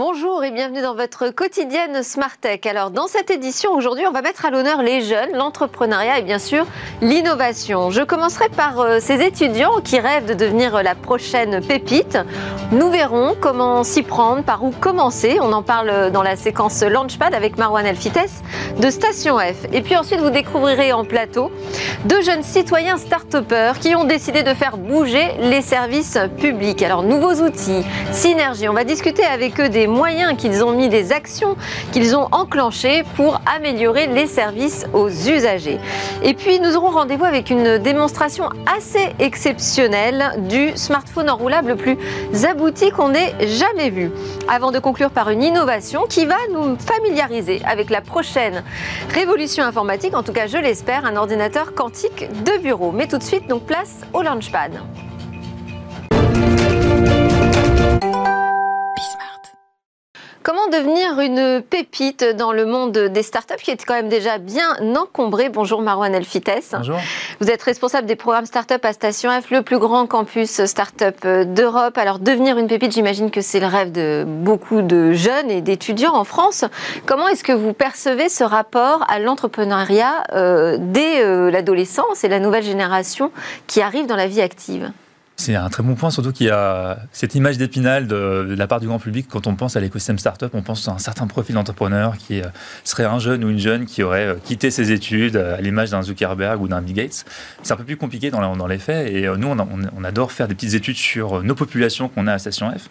Bonjour et bienvenue dans votre quotidienne Smart Tech. Alors dans cette édition aujourd'hui, on va mettre à l'honneur les jeunes, l'entrepreneuriat et bien sûr l'innovation. Je commencerai par euh, ces étudiants qui rêvent de devenir euh, la prochaine pépite. Nous verrons comment s'y prendre, par où commencer. On en parle euh, dans la séquence Launchpad avec Marwan Elfites de Station F. Et puis ensuite, vous découvrirez en plateau deux jeunes citoyens start qui ont décidé de faire bouger les services publics. Alors nouveaux outils, synergie, on va discuter avec eux des moyens qu'ils ont mis, des actions qu'ils ont enclenchées pour améliorer les services aux usagers. Et puis nous aurons rendez-vous avec une démonstration assez exceptionnelle du smartphone enroulable le plus abouti qu'on ait jamais vu. Avant de conclure par une innovation qui va nous familiariser avec la prochaine révolution informatique, en tout cas je l'espère, un ordinateur quantique de bureau. Mais tout de suite, donc place au Launchpad. Comment devenir une pépite dans le monde des startups qui est quand même déjà bien encombré Bonjour Marwan Elfites. Bonjour. Vous êtes responsable des programmes startup à Station F, le plus grand campus startup d'Europe. Alors devenir une pépite, j'imagine que c'est le rêve de beaucoup de jeunes et d'étudiants en France. Comment est-ce que vous percevez ce rapport à l'entrepreneuriat euh, dès euh, l'adolescence et la nouvelle génération qui arrive dans la vie active? C'est un très bon point, surtout qu'il y a cette image d'épinal de, la part du grand public. Quand on pense à l'écosystème startup, on pense à un certain profil d'entrepreneur qui euh, serait un jeune ou une jeune qui aurait euh, quitté ses études euh, à l'image d'un Zuckerberg ou d'un Bill Gates. C'est un peu plus compliqué dans, les faits et nous, on, on, adore faire des petites études sur nos populations qu'on a à Station F.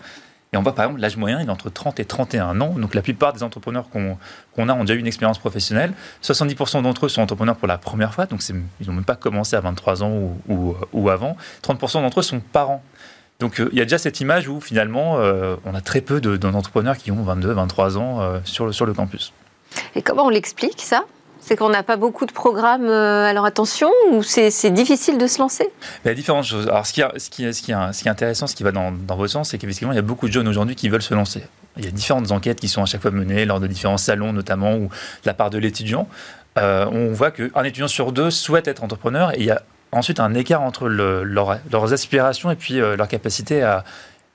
Et on voit par exemple l'âge moyen, il est entre 30 et 31 ans. Donc la plupart des entrepreneurs qu'on a ont déjà eu une expérience professionnelle. 70% d'entre eux sont entrepreneurs pour la première fois, donc ils n'ont même pas commencé à 23 ans ou, avant. 30% d'entre eux sont parents. Donc euh, il y a déjà cette image où finalement euh, on a très peu d'entrepreneurs qui ont 22, 23 ans euh, sur le campus. Et comment on l'explique ça? C'est qu'on n'a pas beaucoup de programmes euh, leur attention ou c'est difficile de se lancer? Il y a différentes choses. Alors, ce qui, est, intéressant, ce qui va dans, dans votre sens, c'est qu'effectivement, il y a beaucoup de jeunes aujourd'hui qui veulent se lancer. Il y a différentes enquêtes qui sont à chaque fois menées lors de différents salons, notamment, ou de la part de l'étudiant. Euh, on voit qu'un étudiant sur deux souhaite être entrepreneur et il y a ensuite un écart entre leurs aspirations et puis euh, leur capacité à,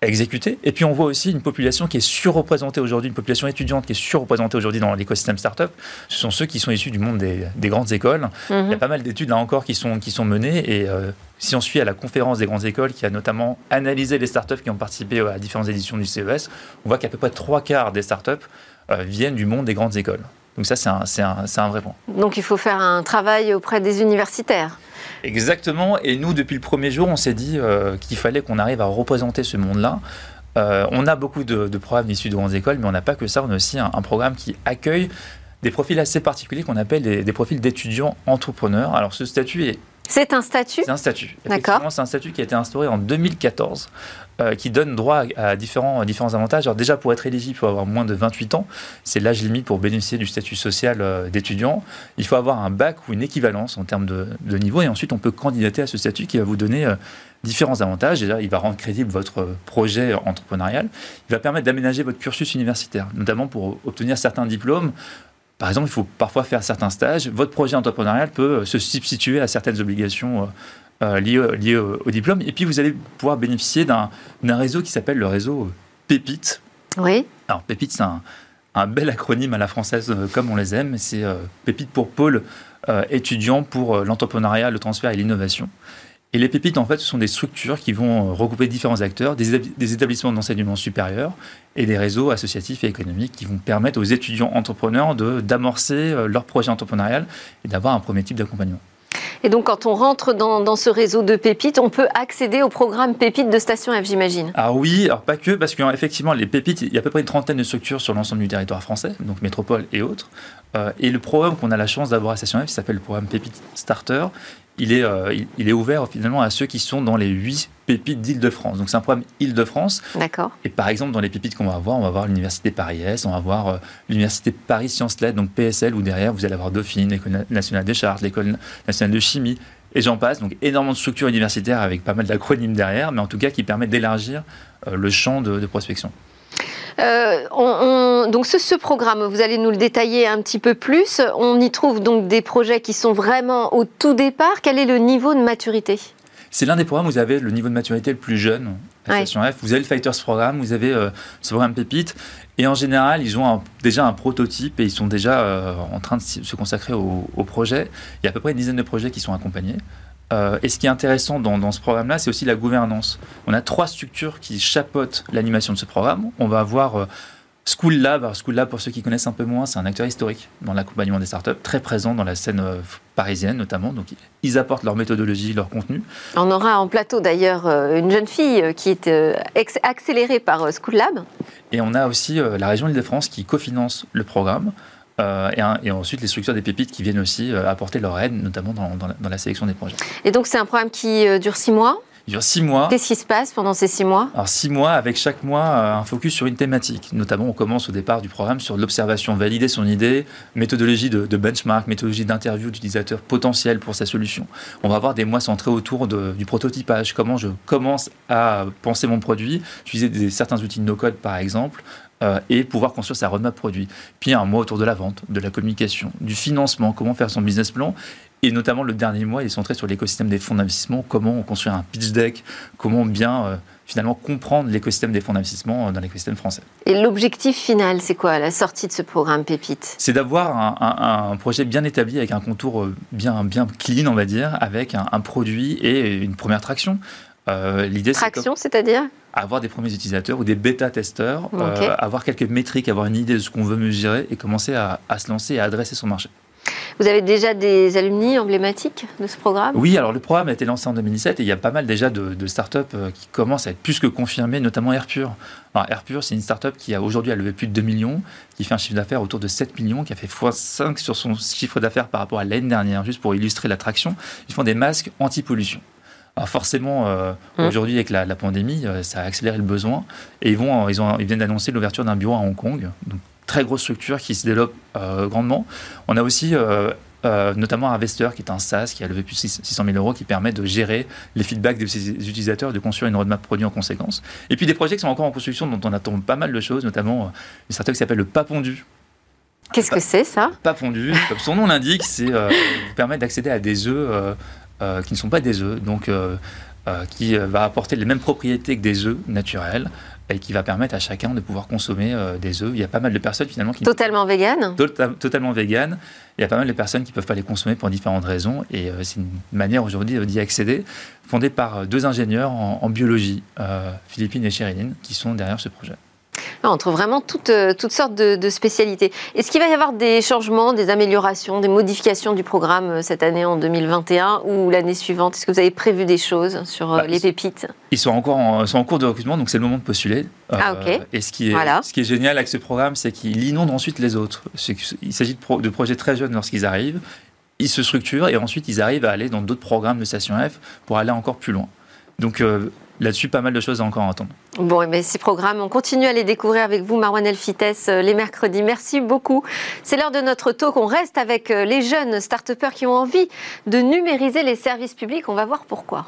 exécuter. Et puis on voit aussi une population qui est surreprésentée aujourd'hui, une population étudiante qui est surreprésentée aujourd'hui dans l'écosystème startup. Ce sont ceux qui sont issus du monde des, grandes écoles. Il y a pas mal d'études là encore qui sont, qui sont menées et euh, si on suit à la conférence des grandes écoles qui a notamment analysé les startups qui ont participé à différentes éditions du CES, on voit qu'à peu près trois quarts des startups euh, viennent du monde des grandes écoles. Donc ça, c'est un, un, un vrai point. Donc il faut faire un travail auprès des universitaires. Exactement. Et nous, depuis le premier jour, on s'est dit euh, qu'il fallait qu'on arrive à représenter ce monde-là. Euh, on a beaucoup de, programmes issus de grandes écoles, mais on n'a pas que ça. On a aussi un, programme qui accueille des profils assez particuliers qu'on appelle des, des profils d'étudiants entrepreneurs. Alors ce statut est c'est un statut C'est un statut. D'accord. C'est un statut qui a été instauré en 2014, euh, qui donne droit à, différents, différents avantages. Alors déjà, pour être éligible, il faut avoir moins de 28 ans. C'est l'âge limite pour bénéficier du statut social euh, d'étudiant. Il faut avoir un bac ou une équivalence en termes de, niveau. Et ensuite, on peut candidater à ce statut qui va vous donner euh, différents avantages. Déjà, il va rendre crédible votre projet entrepreneurial. Il va permettre d'aménager votre cursus universitaire, notamment pour obtenir certains diplômes par exemple, il faut parfois faire certains stages. Votre projet entrepreneurial peut euh, se substituer à certaines obligations euh, euh, liées, au, diplôme. Et puis, vous allez pouvoir bénéficier d'un réseau qui s'appelle le réseau PEPIT. Oui. Alors, PEPIT, c'est un, bel acronyme à la française comme on les aime. C'est PEPIT pour pôle étudiant pour l'entrepreneuriat, le transfert et l'innovation. Et les pépites, en fait, ce sont des structures qui vont euh, regrouper différents acteurs, des, établissements d'enseignement supérieur et des réseaux associatifs et économiques qui vont permettre aux étudiants entrepreneurs d'amorcer euh, leur projet entrepreneurial et d'avoir un premier type d'accompagnement. Et donc, quand on rentre dans, ce réseau de pépites, on peut accéder au programme pépites de Station F, j'imagine? Ah oui, alors pas que, parce qu'effectivement, les pépites, il y a à peu près une trentaine de structures sur l'ensemble du territoire français, donc métropole et autres. Euh, et le programme qu'on a la chance d'avoir à Station F, s'appelle le programme Pépite Starter il est, euh, il est ouvert finalement à ceux qui sont dans les huit pépites d'Île-de-France. Donc c'est un programme Île-de-France. D'accord. Et par exemple, dans les pépites qu'on va avoir, on va avoir l'Université Paris-Est, on va avoir euh, l'Université Paris Sciences Lettres, donc PSL, où derrière vous allez avoir Dauphine, l'École nationale des chartes, l'École nationale de chimie, et j'en passe. Donc énormément de structures universitaires avec pas mal d'acronymes derrière, mais en tout cas qui permettent d'élargir euh, le champ de prospection. Euh, donc ce, programme, vous allez nous le détailler un petit peu plus. On y trouve donc des projets qui sont vraiment au tout départ. Quel est le niveau de maturité? C'est l'un des programmes où vous avez le niveau de maturité le plus jeune F. Vous avez le Fighters Programme, vous avez euh, ce programme Pépite. Et en général, ils ont déjà un prototype et ils sont déjà euh, en train de se consacrer au, projet. Il y a à peu près une dizaine de projets qui sont accompagnés. Euh, et ce qui est intéressant dans, dans ce programme-là, c'est aussi la gouvernance. On a trois structures qui chapeautent l'animation de ce programme. On va avoir School Lab, alors School Lab, pour ceux qui connaissent un peu moins, c'est un acteur historique dans l'accompagnement des startups, très présent dans la scène euh, parisienne notamment. Donc, ils apportent leur méthodologie, leur contenu. On aura en plateau d'ailleurs euh, une jeune fille euh, qui est accélérée par School Lab. Et on a aussi la région Île-de-France qui cofinance le programme. Et, ensuite les structures des pépites qui viennent aussi apporter leur aide, notamment dans, la, dans, la, sélection des projets. Et donc c'est un programme qui dure six mois? Il dure six mois. Qu'est-ce qui se passe pendant ces six mois? Alors six mois avec chaque mois euh, un focus sur une thématique. Notamment, on commence au départ du programme sur l'observation, valider son idée, méthodologie de, benchmark, méthodologie d'interview d'utilisateurs potentiels pour sa solution. On va avoir des mois centrés autour du prototypage, comment je commence à penser mon produit, utiliser certains outils de no-code par exemple, euh, et pouvoir construire sa roadmap produit. Puis un mois autour de la vente, de la communication, du financement, comment faire son business plan, et notamment, le dernier mois est centré sur l'écosystème des fonds d'investissement, comment on construit un pitch deck, comment bien euh, finalement comprendre l'écosystème des fonds d'investissement euh, dans l'écosystème français. Et l'objectif final, c'est quoi la sortie de ce programme Pépite? C'est d'avoir un, projet bien établi avec un contour bien, bien clean, on va dire, avec un, produit et une première traction. L'idée, traction, c'est-à-dire? Avoir des premiers utilisateurs ou des bêta-testeurs, avoir quelques métriques, avoir une idée de ce qu'on veut mesurer et commencer à, à se lancer et à adresser son marché. Vous avez déjà des alumni emblématiques de ce programme? Oui, alors le programme a été lancé en 2017 et il y a pas mal déjà de, de startups euh, qui commencent à être plus que confirmées, notamment Airpure. Alors Airpure, c'est une startup qui a aujourd'hui a levé plus de 2 millions, qui fait un chiffre d'affaires autour de 7 millions, qui a fait x5 sur son chiffre d'affaires par rapport à l'année dernière, juste pour illustrer l'attraction. Ils font des masques anti-pollution. Alors forcément, euh, hum. aujourd'hui avec la, pandémie, euh, ça a accéléré le besoin et ils, vont, ils, ont, ils viennent d'annoncer l'ouverture d'un bureau à Hong Kong. Donc très grosse structure qui se développe euh, grandement. On a aussi euh, euh, notamment Investor, qui est un SaaS qui a levé plus de 600 000 euros, qui permet de gérer les feedbacks de ses utilisateurs et de construire une roadmap produit en conséquence. Et puis des projets qui sont encore en construction, dont on attend pas mal de choses, notamment une startup qui s'appelle le Papondu. Qu'est-ce que c'est ça? Papondu, comme son nom l'indique, c'est vous permettre d'accéder à des œufs qui ne sont pas des œufs, donc qui va apporter les mêmes propriétés que des œufs naturels et qui va permettre à chacun de pouvoir consommer euh, des œufs. Il y a pas mal de personnes finalement qui... Totalement vegan tota-, Totalement vegan. Il y a pas mal de personnes qui ne peuvent pas les consommer pour différentes raisons et euh, c'est une manière aujourd'hui d'y accéder, fondée par euh, deux ingénieurs en, biologie, Philippine et Chériline, qui sont derrière ce projet. On trouve vraiment toutes, euh, toutes sortes de, spécialités. Est-ce qu'il va y avoir des changements, des améliorations, des modifications du programme euh, cette année en 2021 ou l'année suivante? Est-ce que vous avez prévu des choses sur euh, bah, les pépites? Ils sont encore en, sont en cours de recrutement, donc c'est le moment de postuler. Ah, ok. et ce qui, est, ce qui est génial avec ce programme, c'est qu'il inonde ensuite les autres. Il s'agit de, de projets très jeunes lorsqu'ils arrivent. Ils se structurent et ensuite ils arrivent à aller dans d'autres programmes de Station F pour aller encore plus loin. Donc là-dessus, pas mal de choses à encore entendre. Bon, mais ces programmes, on continue à les découvrir avec vous, Marwan Elfites, euh, les mercredis. Merci beaucoup. C'est l'heure de notre talk. On reste avec euh, les jeunes start qui ont envie de numériser les services publics. On va voir pourquoi.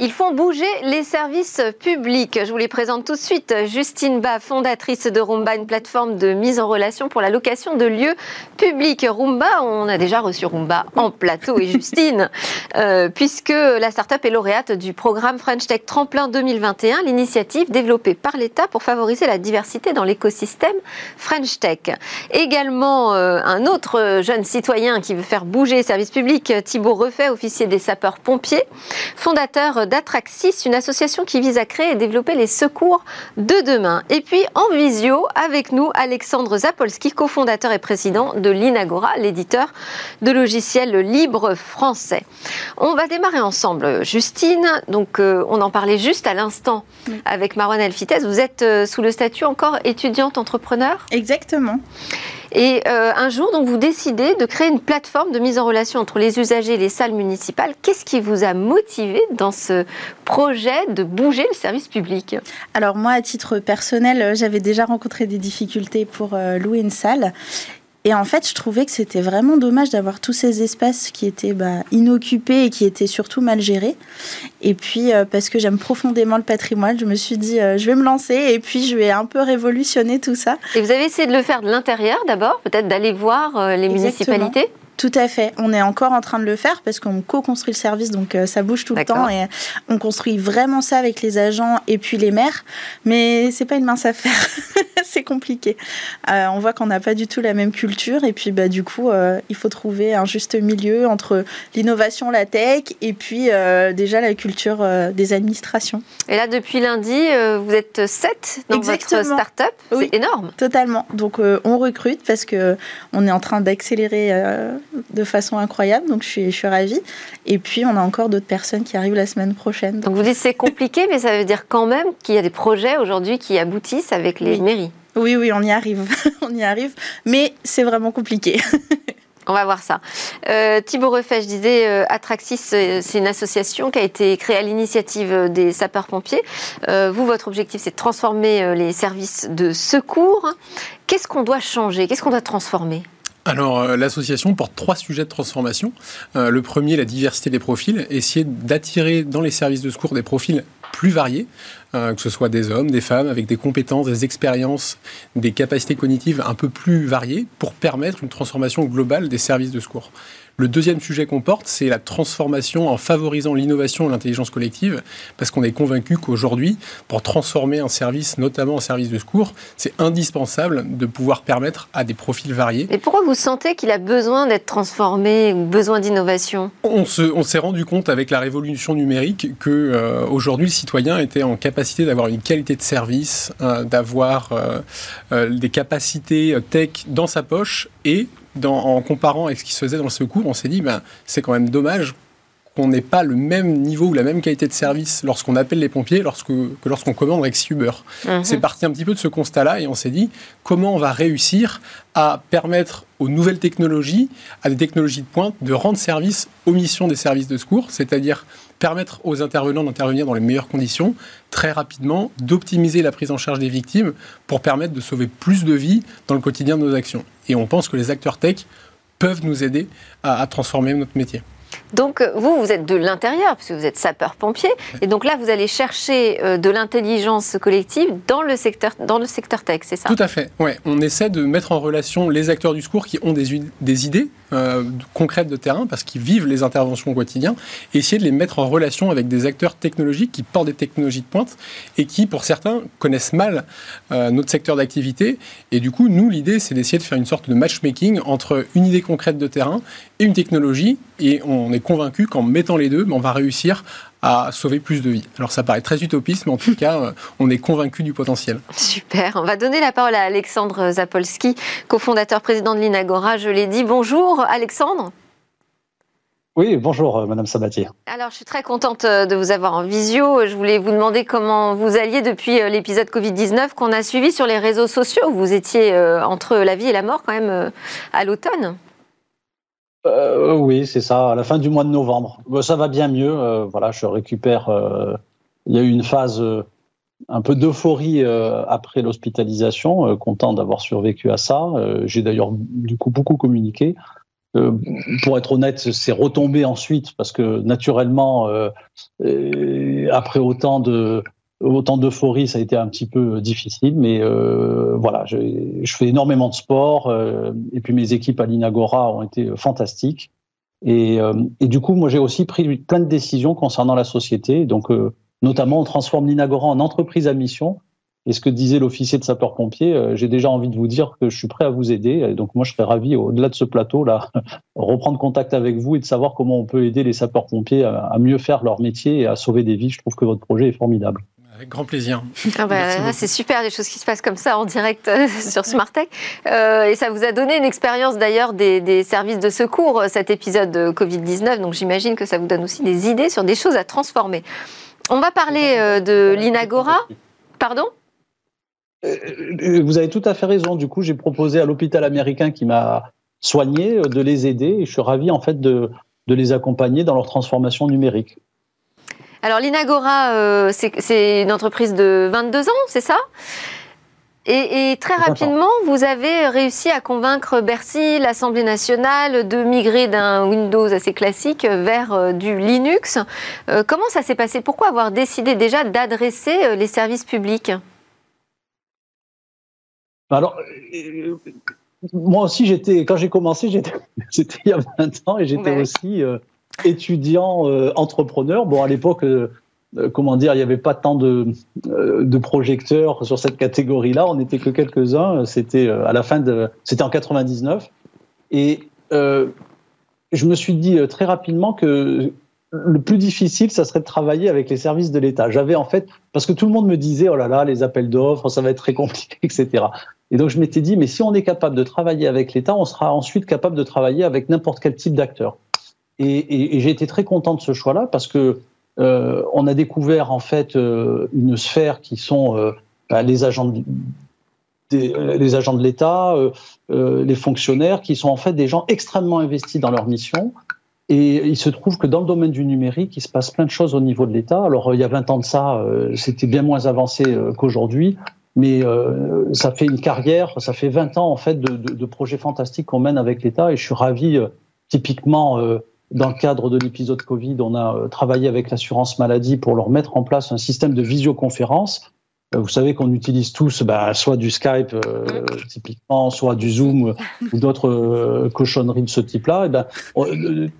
Ils font bouger les services publics. Je vous les présente tout de suite. Justine Ba, fondatrice de Roomba, une plateforme de mise en relation pour la location de lieux publics. Roomba, on a déjà reçu Roomba en plateau et Justine, euh, puisque la start-up est lauréate du programme French Tech Tremplin 2021, l'initiative développée par l'État pour favoriser la diversité dans l'écosystème French Tech. Également, euh, un autre jeune citoyen qui veut faire bouger les services publics, Thibaut Refait, officier des sapeurs-pompiers, fondateur d'Atraxis, une association qui vise à créer et développer les secours de demain. Et puis en visio, avec nous, Alexandre Zapolski, cofondateur et président de l'Inagora, l'éditeur de logiciels libres français. On va démarrer ensemble, Justine. Donc, euh, on en parlait juste à l'instant avec Marwan Elfites. Vous êtes euh, sous le statut encore étudiante entrepreneur Exactement. Et euh, un jour, donc, vous décidez de créer une plateforme de mise en relation entre les usagers et les salles municipales. Qu'est-ce qui vous a motivé dans ce projet de bouger le service public? Alors moi, à titre personnel, euh, j'avais déjà rencontré des difficultés pour euh, louer une salle. Et en fait, je trouvais que c'était vraiment dommage d'avoir tous ces espaces qui étaient bah, inoccupés et qui étaient surtout mal gérés. Et puis, euh, parce que j'aime profondément le patrimoine, je me suis dit, euh, je vais me lancer et puis je vais un peu révolutionner tout ça. Et vous avez essayé de le faire de l'intérieur d'abord, peut-être d'aller voir euh, les municipalités? Tout à fait. On est encore en train de le faire parce qu'on co-construit le service, donc euh, ça bouge tout le temps et on construit vraiment ça avec les agents et puis les maires. Mais c'est pas une mince affaire. c'est compliqué. Euh, on voit qu'on n'a pas du tout la même culture et puis bah, du coup, euh, il faut trouver un juste milieu entre l'innovation, la tech et puis déjà la culture des administrations. Et là, depuis lundi, vous êtes sept dans Exactement. votre start-up. C'est énorme. Totalement. Donc on recrute parce que on est en train d'accélérer de façon incroyable. Donc, je suis, je suis ravie. Et puis, on a encore d'autres personnes qui arrivent la semaine prochaine. Donc, vous dites c'est compliqué, mais ça veut dire quand même qu'il y a des projets aujourd'hui qui aboutissent avec les mairies. Oui, oui, on y arrive. on y arrive. Mais c'est vraiment compliqué. On va voir ça. Euh, Thibaut Refait, je disais, euh, Atraxis, c'est une association qui a été créée à l'initiative des sapeurs-pompiers. Euh, vous, votre objectif, c'est de transformer les services de secours. Qu'est-ce qu'on doit changer? Qu'est-ce qu'on doit transformer? Alors, euh, l'association porte trois sujets de transformation. Euh, le premier, la diversité des profils, essayer d'attirer dans les services de secours des profils plus variés, euh, que ce soit des hommes, des femmes, avec des compétences, des expériences, des capacités cognitives un peu plus variées, pour permettre une transformation globale des services de secours. Le deuxième sujet qu'on porte, c'est la transformation en favorisant l'innovation et l'intelligence collective, parce qu'on est convaincu qu'aujourd'hui, pour transformer un service, notamment un service de secours, c'est indispensable de pouvoir permettre à des profils variés. Et pourquoi vous sentez qu'il a besoin d'être transformé ou besoin d'innovation? On s'est rendu compte avec la révolution numérique que euh, aujourd'hui le citoyen était en capacité d'avoir une qualité de service, euh, d'avoir euh, des capacités tech dans sa poche et en comparant avec ce qui se faisait dans le secours, on s'est dit, ben, c'est quand même dommage qu'on n'ait pas le même niveau ou la même qualité de service lorsqu'on appelle les pompiers lorsque, que lorsqu'on commande avec Uber. Mhm. C'est parti un petit peu de ce constat-là et on s'est dit comment on va réussir à permettre aux nouvelles technologies, à des technologies de pointe, de rendre service aux missions des services de secours, c'est-à-dire permettre aux intervenants d'intervenir dans les meilleures conditions, très rapidement, d'optimiser la prise en charge des victimes pour permettre de sauver plus de vies dans le quotidien de nos actions. Et on pense que les acteurs tech peuvent nous aider à, transformer notre métier. Donc vous, vous êtes de l'intérieur, puisque vous êtes sapeur-pompier, et donc là, vous allez chercher euh, de l'intelligence collective dans le secteur, dans le secteur tech, c'est ça? Tout à fait, ouais. On essaie de mettre en relation les acteurs du secours qui ont des, idées euh, concrètes de terrain, parce qu'ils vivent les interventions au quotidien, et essayer de les mettre en relation avec des acteurs technologiques qui portent des technologies de pointe, et qui, pour certains, connaissent mal euh, notre secteur d'activité. Et du coup, nous, l'idée, c'est d'essayer de faire une sorte de matchmaking entre une idée concrète de terrain et une technologie, et on est convaincu qu'en mettant les deux, on va réussir à sauver plus de vies. Alors ça paraît très utopiste, mais en tout cas, euh, on est convaincu du potentiel. Super. On va donner la parole à Alexandre Zapolski, cofondateur président de l'Inagora. Je l'ai dit. Bonjour Alexandre. Oui, bonjour euh, Madame Sabatier. Alors je suis très contente euh, de vous avoir en visio. Je voulais vous demander comment vous alliez depuis l'épisode Covid-19 qu'on a suivi sur les réseaux sociaux. Vous étiez entre la vie et la mort quand même à l'automne. Euh, oui, c'est ça, à la fin du mois de novembre. ça va bien mieux. Euh, voilà, je récupère. Euh, il y a eu une phase un peu d'euphorie après l'hospitalisation, content d'avoir survécu à ça. J'ai d'ailleurs du coup beaucoup communiqué. pour être honnête, c'est retombé ensuite parce que naturellement, après autant de autant d'euphorie, ça a été un petit peu difficile, mais euh, voilà, je, fais énormément de sport euh, et puis mes équipes à l'Inagora ont été fantastiques. Et, euh, du coup, moi, j'ai aussi pris plein de décisions concernant la société. Donc, euh, notamment, on transforme l'Inagora en entreprise à mission. Et ce que disait l'officier de sapeur-pompier, euh, j'ai déjà envie de vous dire que je suis prêt à vous aider. Et donc, moi, je serais ravi, au-delà de ce plateau-là, reprendre contact avec vous et de savoir comment on peut aider les sapeurs-pompiers à mieux faire leur métier et à sauver des vies. Je trouve que votre projet est formidable. Avec grand plaisir. Ah bah, c'est super des choses qui se passent comme ça en direct euh, sur Smartech. Euh, et ça vous a donné une expérience d'ailleurs des, services de secours, euh, cet épisode de Covid-19. Donc j'imagine que ça vous donne aussi des idées sur des choses à transformer. On va parler de l'Inagora. Pardon? Vous avez tout à fait raison. Du coup, j'ai proposé à l'hôpital américain qui m'a soigné de les aider et je suis ravi en fait de, de les accompagner dans leur transformation numérique. Alors l'Inagora, euh, c'est une entreprise de 22 ans, c'est ça? Et, très rapidement, vous avez réussi à convaincre Bercy, l'Assemblée nationale, de migrer d'un Windows assez classique vers euh, du Linux. Euh, comment ça s'est passé? Pourquoi avoir décidé déjà d'adresser les services publics? Alors, moi aussi, j'étais quand j'ai commencé, c'était il y a 20 ans et j'étais aussi étudiant entrepreneur. Bon, à l'époque, comment dire, il n'y avait pas tant de, de projecteurs sur cette catégorie-là. On n'était que quelques-uns. C'était à la fin c'était en 99. Et je me suis dit très rapidement que le plus difficile, ça serait de travailler avec les services de l'État. J'avais en fait, parce que tout le monde me disait, oh là là, les appels d'offres, ça va être très compliqué, etc. Et donc je m'étais dit, mais si on est capable de travailler avec l'État, on sera ensuite capable de travailler avec n'importe quel type d'acteur. Et, j'ai été très content de ce choix-là parce que euh, on a découvert en fait euh, une sphère qui sont euh, bah, les agents de, les agents de l'État, les fonctionnaires, qui sont en fait des gens extrêmement investis dans leur mission, et il se trouve que dans le domaine du numérique, il se passe plein de choses au niveau de l'État. Alors, il y a 20 ans de ça, euh, c'était bien moins avancé euh, qu'aujourd'hui, mais euh, ça fait une carrière, ça fait 20 ans en fait de, de, de projets fantastiques qu'on mène avec l'État. Et je suis ravi, typiquement dans le cadre de l'épisode Covid, on a travaillé avec l'assurance maladie pour leur mettre en place un système de visioconférence euh, vous savez qu'on utilise tous bah, soit du Skype euh, typiquement, soit du Zoom euh, ou d'autres cochonneries de ce type-là. Et ben,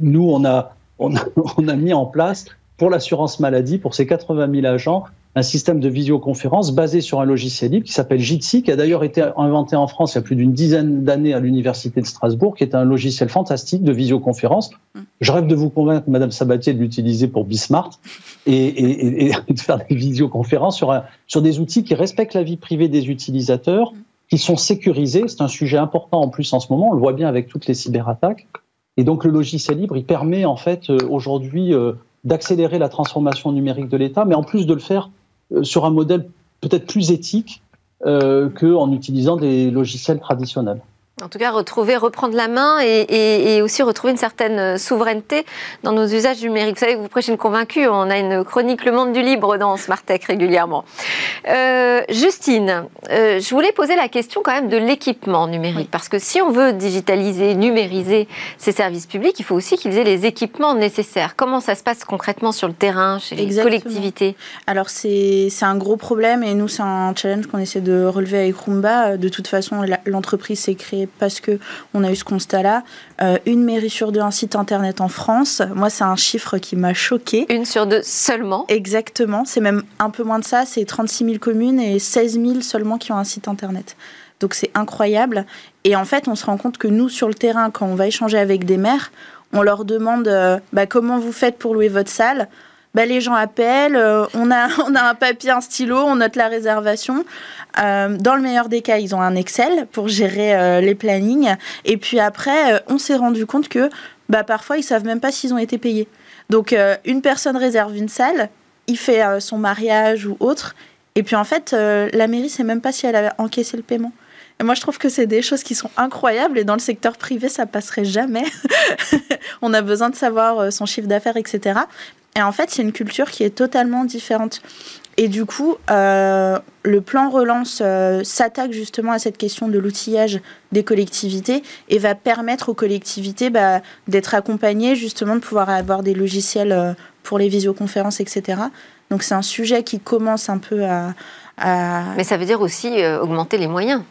nous, on a, on, a, on a mis en place pour l'assurance maladie, pour ces 80 000 agents, un système de visioconférence basé sur un logiciel libre qui s'appelle Jitsi, qui a d'ailleurs été inventé en France il y a plus d'une dizaine d'années à l'université de Strasbourg, qui est un logiciel fantastique de visioconférence. Je rêve de vous convaincre, Madame Sabatier, de l'utiliser pour Bismart et, de faire des visioconférences sur, des outils qui respectent la vie privée des utilisateurs, qui sont sécurisés. C'est un sujet important en plus en ce moment. On le voit bien avec toutes les cyberattaques. Et donc le logiciel libre, il permet en fait euh, aujourd'hui euh, d'accélérer la transformation numérique de l'État, mais en plus de le faire sur un modèle peut-être plus éthique euh, qu'en utilisant des logiciels traditionnels. En tout cas, retrouver, reprendre la main et, aussi retrouver une certaine souveraineté dans nos usages numériques. Vous savez, vous prêchez une convaincue. On a une chronique Le Monde du Libre dans Smartech régulièrement. Euh, Justine, euh, je voulais poser la question quand même de l'équipement numérique. Parce que si on veut digitaliser, numériser ces services publics, il faut aussi qu'ils aient les équipements nécessaires. Comment ça se passe concrètement sur le terrain, chez les collectivités? Alors, c'est un gros problème et nous, c'est un challenge qu'on essaie de relever avec Rumba. De toute façon, l'entreprise s'est créée parce que on a eu ce constat-là. Euh, une mairie sur deux, un site internet en France. Moi, c'est un chiffre qui m'a choqué. Une sur deux seulement Exactement. C'est même un peu moins de ça. C'est 36 000 communes et 16 000 seulement qui ont un site internet. Donc c'est incroyable. Et en fait, on se rend compte que nous, sur le terrain, quand on va échanger avec des maires, on leur demande euh, bah, comment vous faites pour louer votre salle? Bah, les gens appellent, euh, on, a, on a un papier, un stylo, on note la réservation. Euh, dans le meilleur des cas, ils ont un Excel pour gérer euh, les plannings. Et puis après, on s'est rendu compte que bah, parfois, ils savent même pas s'ils ont été payés. Donc, une personne réserve une salle, il fait son mariage ou autre. Et puis en fait, la mairie sait même pas si elle a encaissé le paiement. Et moi, je trouve que c'est des choses qui sont incroyables et dans le secteur privé, ça passerait jamais. On a besoin de savoir son chiffre d'affaires, etc. Et en fait, c'est une culture qui est totalement différente. Et du coup, euh, le plan relance euh, s'attaque justement à cette question de l'outillage des collectivités et va permettre aux collectivités bah, d'être accompagnées, justement de pouvoir avoir des logiciels euh, pour les visioconférences, etc. Donc c'est un sujet qui commence un peu à... Mais ça veut dire aussi augmenter les moyens.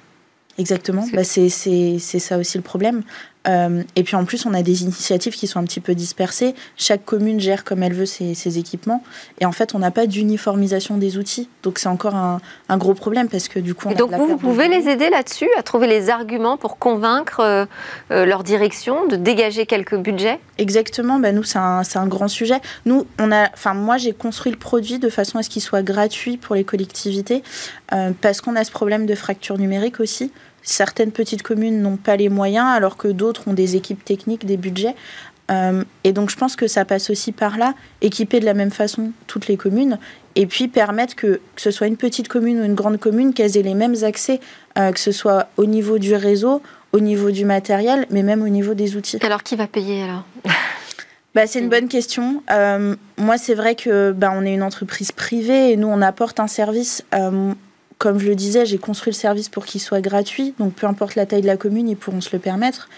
Exactement, bah, c'est ça aussi le problème. Euh, et puis en plus, on a des initiatives qui sont un petit peu dispersées. Chaque commune gère comme elle veut ses, équipements. Et en fait, on n'a pas d'uniformisation des outils. Donc c'est encore un, gros problème parce que du coup... et donc vous, vous pouvez les aider là-dessus, à trouver les arguments pour convaincre euh, euh, leur direction de dégager quelques budgets? Exactement, bah, nous c'est un, un, grand sujet. Nous, on a, enfin moi j'ai construit le produit de façon à ce qu'il soit gratuit pour les collectivités parce qu'on a ce problème de fracture numérique aussi certaines petites communes n'ont pas les moyens, alors que d'autres ont des équipes techniques, des budgets. Euh, et donc je pense que ça passe aussi par là, équiper de la même façon toutes les communes, et puis permettre que, que ce soit une petite commune ou une grande commune, qu'elles aient les mêmes accès, euh, que ce soit au niveau du réseau, au niveau du matériel, mais même au niveau des outils. Alors qui va payer alors? Bah, c'est une bonne question. Euh, moi, c'est vrai que bah, on est une entreprise privée et nous, on apporte un service comme je le disais, j'ai construit le service pour qu'il soit gratuit, donc peu importe la taille de la commune, ils pourront se le permettre.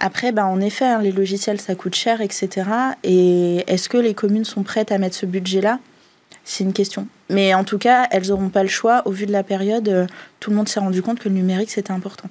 Après, bah, en effet, hein, les logiciels, ça coûte cher, etc. Et est-ce que les communes sont prêtes à mettre ce budget-là? C'est une question. Mais en tout cas, elles n'auront pas le choix. Au vu de la période, euh, tout le monde s'est rendu compte que le numérique, c'était important.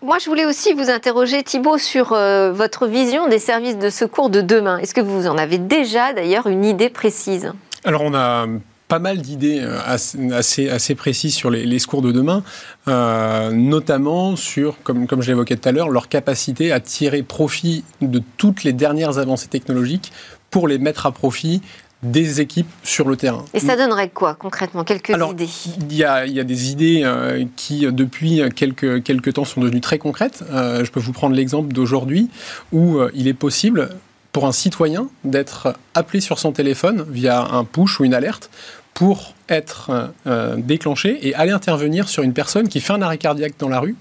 moi, je voulais aussi vous interroger, Thibault, sur votre vision des services de secours de demain. Est-ce que vous en avez déjà, d'ailleurs, une idée précise? Alors, on a pas mal d'idées euh, assez, assez, précises sur les, secours de demain, euh, notamment sur, comme, comme je l'évoquais tout à l'heure, leur capacité à tirer profit de toutes les dernières avancées technologiques pour les mettre à profit des équipes sur le terrain. Et ça donnerait quoi concrètement? Quelques idées Il y a, y a, des idées euh, qui, depuis quelques, quelques temps, sont devenues très concrètes. je peux vous prendre l'exemple d'aujourd'hui où il est possible pour un citoyen d'être appelé sur son téléphone via un push ou une alerte pour être euh, déclenché et aller intervenir sur une personne qui fait un arrêt cardiaque dans la rue.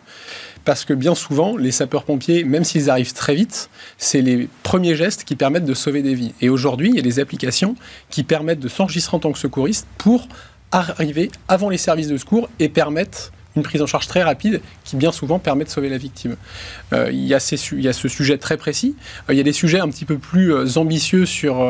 Parce que bien souvent, les sapeurs-pompiers, même s'ils arrivent très vite, c'est les premiers gestes qui permettent de sauver des vies. Et aujourd'hui, il y a des applications qui permettent de s'enregistrer en tant que secouriste pour arriver avant les services de secours et permettre une prise en charge très rapide qui bien souvent permet de sauver la victime. Euh, il, y a il, y a ce sujet très précis. Euh, il y a des sujets un petit peu plus euh, ambitieux sur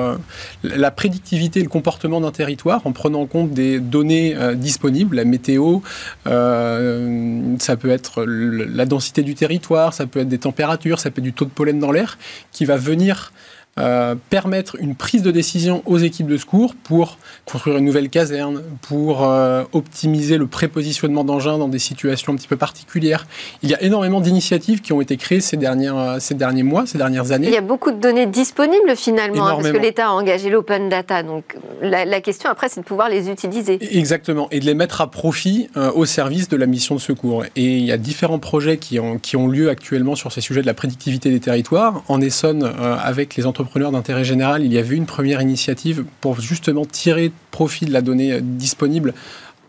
la prédictivité et le comportement d'un territoire en prenant en compte des données disponibles, la météo, ça peut être la densité du territoire, ça peut être des températures, ça peut être du taux de pollen dans l'air qui va venir euh, permettre une prise de décision aux équipes de secours pour construire une nouvelle caserne, pour euh, optimiser le prépositionnement d'engins dans des situations un petit peu particulières. Il y a énormément d'initiatives qui ont été créées ces, dernières, euh, ces derniers mois, ces dernières années. Il y a beaucoup de données disponibles finalement, hein, parce que l'État a engagé l'open data. Donc la, question après, c'est de pouvoir les utiliser. Exactement, et de les mettre à profit au service de la mission de secours. Et il y a différents projets qui ont, qui ont lieu actuellement sur ces sujets de la prédictivité des territoires. En Essonne, avec les entreprises d'intérêt général, il y avait une première initiative pour justement tirer profit de la donnée euh, disponible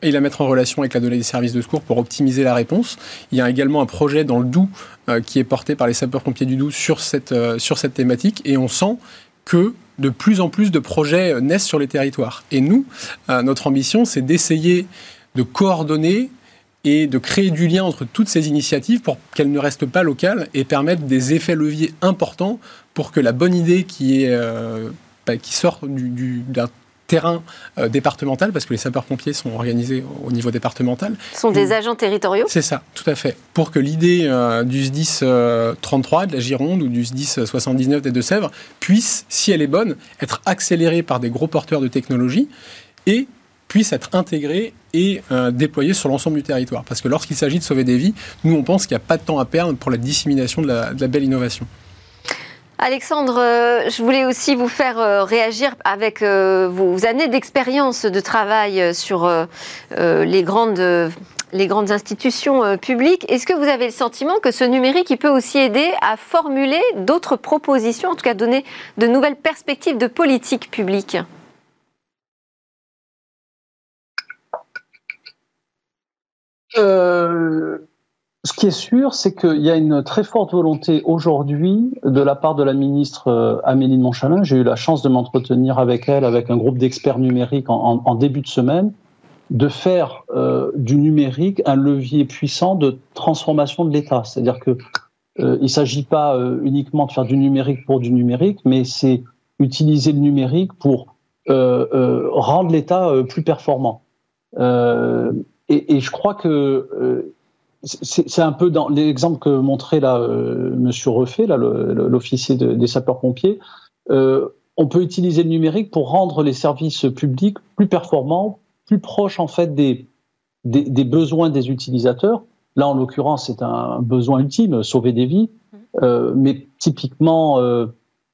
et la mettre en relation avec la donnée des services de secours pour optimiser la réponse. Il y a également un projet dans le Doubs euh, qui est porté par les sapeurs-pompiers du Doubs sur cette, euh, sur cette thématique et on sent que de plus en plus de projets naissent sur les territoires. Et nous, notre ambition, c'est d'essayer de coordonner et de créer du lien entre toutes ces initiatives pour qu'elles ne restent pas locales et permettent des effets leviers importants pour que la bonne idée qui, est, euh, bah, qui sort du, d'un terrain euh, départemental, parce que les sapeurs-pompiers sont organisés au niveau départemental. Ce sont des agents territoriaux C'est ça, tout à fait. Pour que l'idée euh, du SDIS 33 de la Gironde ou du SDIS 79 des Deux-Sèvres puisse, si elle est bonne, être accélérée par des gros porteurs de technologie et puisse être intégrée et déployée sur l'ensemble du territoire. Parce que lorsqu'il s'agit de sauver des vies, nous on pense qu'il n'y a pas de temps à perdre pour la dissémination de la belle innovation. Alexandre, euh, je voulais aussi vous faire euh, réagir avec euh, vos années d'expérience de travail sur les grandes institutions publiques. Est-ce que vous avez le sentiment que ce numérique peut aussi aider à formuler d'autres propositions, en tout cas donner de nouvelles perspectives de politique publique? Ce qui est sûr, c'est qu'il y a une très forte volonté aujourd'hui de la part de la ministre euh, Amélie de Montchalin. J'ai eu la chance de m'entretenir avec elle, avec un groupe d'experts numériques en, début de semaine, de faire euh, du numérique un levier puissant de transformation de l'État. C'est-à-dire que euh, ne s'agit pas uniquement de faire du numérique pour du numérique, mais c'est utiliser le numérique pour rendre l'État plus performant. Et, et, je crois que c'est un peu dans l'exemple que montrait là euh, Monsieur Refait, là l'officier des sapeurs-pompiers. Euh, on peut utiliser le numérique pour rendre les services publics plus performants, plus proches en fait des, des, besoins des utilisateurs. Là, en l'occurrence, c'est un besoin ultime, sauver des vies. Euh, mais typiquement, euh,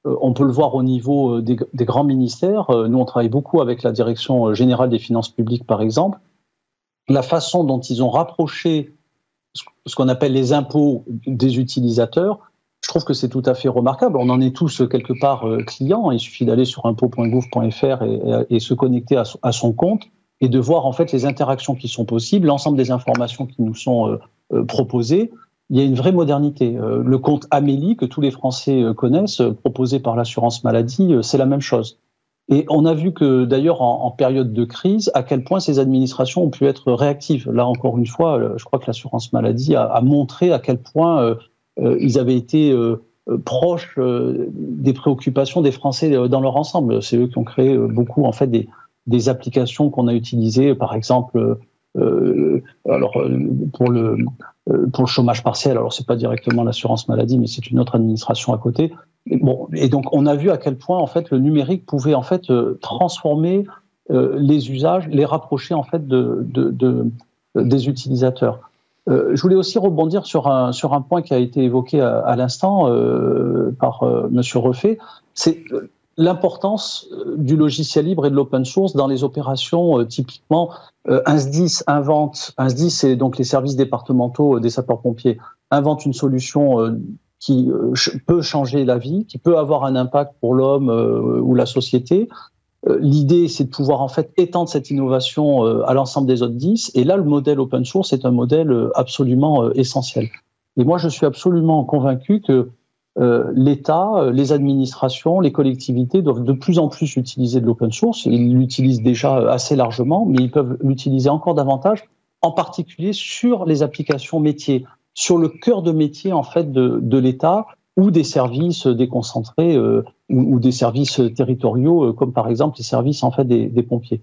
on peut le voir au niveau des, des, grands ministères. Nous, on travaille beaucoup avec la Direction générale des finances publiques, par exemple. La façon dont ils ont rapproché ce qu'on appelle les impôts des utilisateurs, je trouve que c'est tout à fait remarquable. On en est tous quelque part euh, clients. Il suffit d'aller sur impôts.gouv.fr et, se connecter à, son compte et de voir en fait les interactions qui sont possibles, l'ensemble des informations qui nous sont euh, euh, proposées. Il y a une vraie modernité. Le compte Amélie que tous les Français connaissent, proposé par l'assurance maladie, c'est la même chose. Et on a vu que d'ailleurs en, période de crise, à quel point ces administrations ont pu être réactives. Là encore une fois, euh, je crois que l'assurance maladie a, montré à quel point euh, euh, ils avaient été proches des préoccupations des Français dans leur ensemble. C'est eux qui ont créé beaucoup en fait des, applications qu'on a utilisées, par exemple alors pour le pour le chômage partiel, alors c'est pas directement l'assurance maladie, mais c'est une autre administration à côté. Bon, et donc on a vu à quel point en fait le numérique pouvait en fait transformer les usages, les rapprocher en fait de, de, de des utilisateurs. Euh, je voulais aussi rebondir sur un, sur un point qui a été évoqué à, l'instant euh, par euh, Monsieur Refait, c'est l'importance du logiciel libre et de l'open source dans les opérations typiquement un SDIS invente, un SDIS c'est donc les services départementaux des sapeurs-pompiers, invente une solution qui peut changer la vie, qui peut avoir un impact pour l'homme ou la société. Euh, l'idée, c'est de pouvoir en fait étendre cette innovation euh, à l'ensemble des autres 10. Et là, le modèle open source est un modèle euh, absolument essentiel. Et moi, je suis absolument convaincu que l'État, les administrations, les collectivités doivent de plus en plus utiliser de l'open source. Ils l'utilisent déjà assez largement, mais ils peuvent l'utiliser encore davantage, en particulier sur les applications métiers, sur le cœur de métier en fait de, l'État ou des services déconcentrés euh, ou, des services territoriaux, euh, comme par exemple les services en fait des, pompiers.